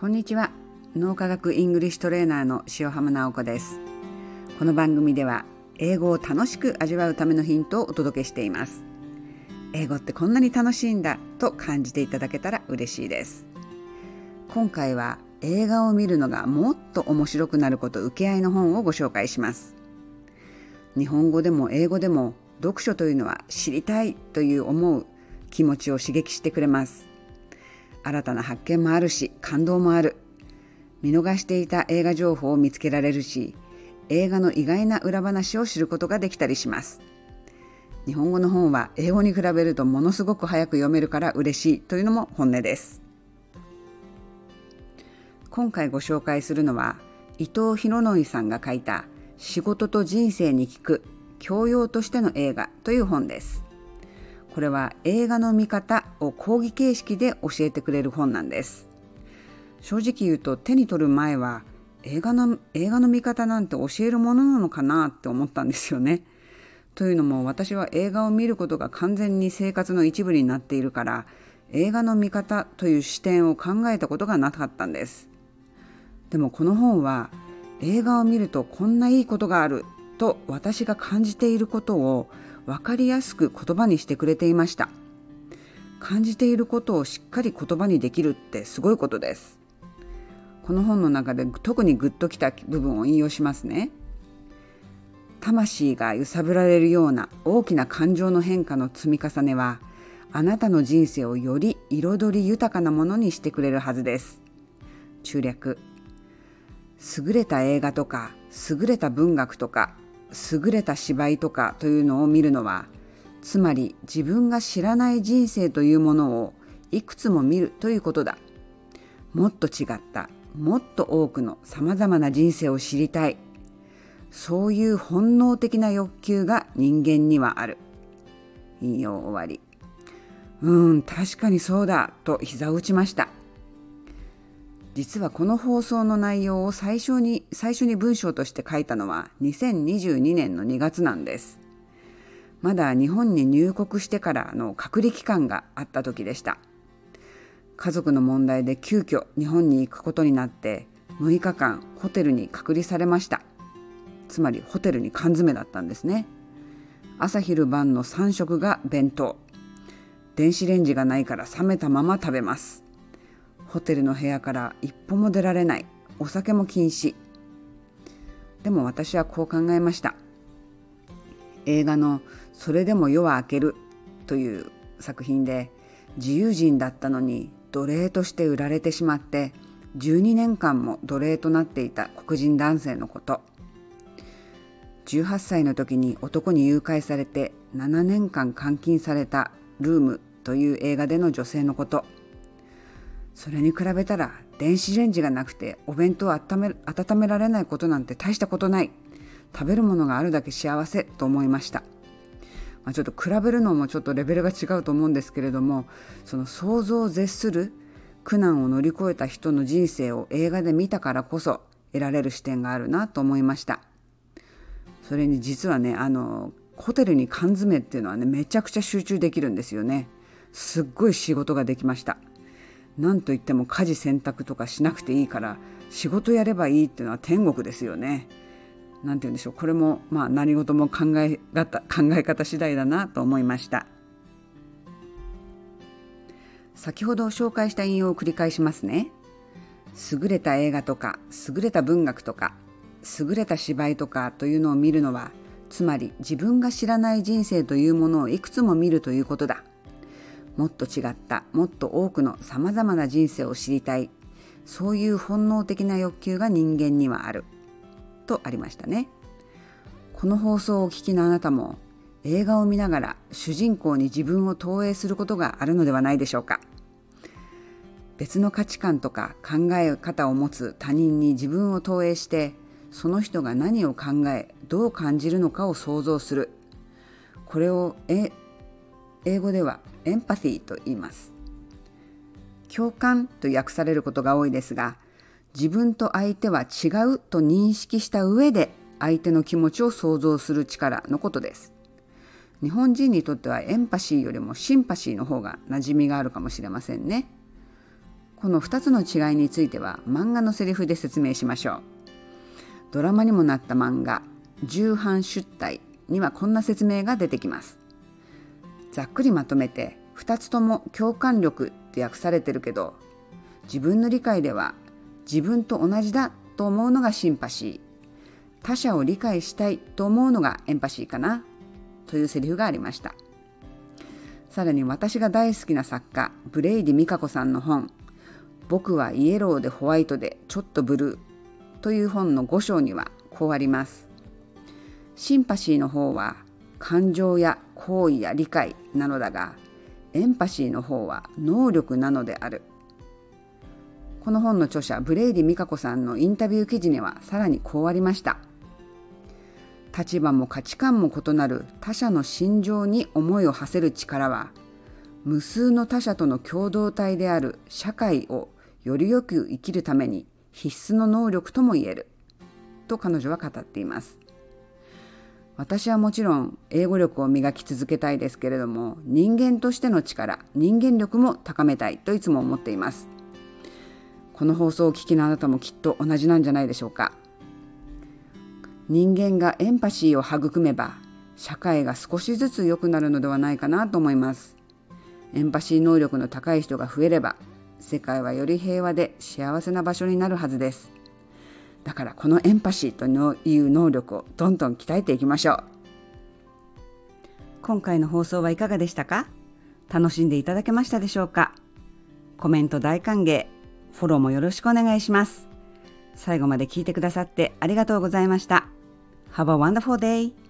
こんにちは。脳科学イングリッシュトレーナーの塩浜直子です。この番組では英語を楽しく味わうためのヒントをお届けしています。英語ってこんなに楽しいんだと感じていただけたら嬉しいです。今回は映画を見るのがもっと面白くなること請け合いの本をご紹介します。日本語でも英語でも読書というのは知りたいという思う気持ちを刺激してくれます。新たな発見もあるし感動もある。見逃していた映画情報を見つけられるし映画の意外な裏話を知ることができたりします。日本語の本は英語に比べるとものすごく早く読めるから嬉しいというのも本音です。今回ご紹介するのは伊藤博則さんが書いた仕事と人生に聞く教養としての映画という本です。これは映画の見方を講義形式で教えてくれる本なんです正直言うと手に取る前は映画の映画の見方なんて教えるものなのかなって思ったんですよね。というのも私は映画を見ることが完全に生活の一部になっているから映画の見方という視点を考えたことがなかったんです。でもこの本は映画を見るとこんないいことがあると私が感じていることを分かりやすく言葉にしてくれていました。感じていることをしっかり言葉にできるってすごいことです。この本の中で特にグッときた部分を引用しますね。魂が揺さぶられるような大きな感情の変化の積み重ねはあなたの人生をより彩り豊かなものにしてくれるはずです。中略優れた映画とか優れた文学とか優れた芝居とかというのを見るのはつまり自分が知らない人生というものをいくつも見るということだ。もっと違ったもっと多くのさまざまな人生を知りたい。そういう本能的な欲求が人間にはある。引用終わりうん確かにそうだと膝を打ちました。実はこの放送の内容を最初に最初に文章として書いたのは2022年の2月なんです。まだ日本に入国してからの隔離期間があった時でした。家族の問題で急遽日本に行くことになって6日間ホテルに隔離されました。つまりホテルに缶詰だったんですね。朝昼晩の3食が弁当。電子レンジがないから冷めたまま食べます。ホテルの部屋から一歩も出られない。お酒も禁止。でも私はこう考えました。映画の「それでも夜は明ける」という作品で自由人だったのに奴隷として売られてしまって12年間も奴隷となっていた黒人男性のこと。18歳の時に男に誘拐されて7年間監禁されたルームという映画での女性のこと。それに比べたら電子レンジがなくてお弁当を温め温められないことなんて大したことない。食べるものがあるだけ幸せと思いました。まあ、ちょっと比べるのもちょっとレベルが違うと思うんですけれどもその想像を絶する苦難を乗り越えた人の人生を映画で見たからこそ得られる視点があるなと思いました。それに実はねあのホテルに缶詰っていうのはねめちゃくちゃ集中できるんですよね。すっごい仕事ができました。なんといっても家事洗濯とかしなくていいから仕事やればいいっていうのは天国ですよね。何て言うんでしょう。これもまあ何事も考え方考え方次第だなと思いました。先ほど紹介した引用を繰り返しますね。優れた映画とか優れた文学とか優れた芝居とかというのを見るのはつまり自分が知らない人生というものをいくつも見るということだ。もっと違ったもっと多くのさまざまな人生を知りたい。そういう本能的な欲求が人間にはある。とありましたね。この放送をお聞きのあなたも映画を見ながら主人公に自分を投影することがあるのではないでしょうか。別の価値観とか考え方を持つ他人に自分を投影してその人が何を考えどう感じるのかを想像する。これを英語ではエンパティと言います共感と訳されることが多いですが自分と相手は違うと認識した上で相手の気持ちを想像する力のことです。日本人にとってはエンパシーよりもシンパシーの方が馴染みがあるかもしれませんね。この2つの違いについては漫画のセリフで説明しましょうドラマにもなった漫画「重版出体」にはこんな説明が出てきますざっくりまとめて2つとも共感力って訳されてるけど自分の理解では自分と同じだと思うのがシンパシー。他者を理解したいと思うのがエンパシーかなというセリフがありました。さらに私が大好きな作家ブレイディ・ミカコさんの本「僕はイエローでホワイトでちょっとブルー」という本の5章にはこうあります。シンパシーの方は感情や行為や理解なのだがエンパシーの方は能力なのである。この本の著者ブレイディ・ミカコさんのインタビュー記事にはさらにこうありました。立場も価値観も異なる他者の心情に思いを馳せる力は無数の他者との共同体である社会をよりよく生きるために必須の能力とも言える。と彼女は語っています。私はもちろん英語力を磨き続けたいですけれども人間としての力人間力も高めたいといつも思っています。この放送を聞きのあなたもきっと同じなんじゃないでしょうか。人間がエンパシーを育めば社会が少しずつ良くなるのではないかなと思います。エンパシー能力の高い人が増えれば世界はより平和で幸せな場所になるはずです。だからこのエンパシーという能力をどんどん鍛えていきましょう。今回の放送はいかがでしたか？楽しんでいただけましたでしょうか？コメント大歓迎。フォローもよろしくお願いします。最後まで聞いてくださってありがとうございました。Have a wonderful day!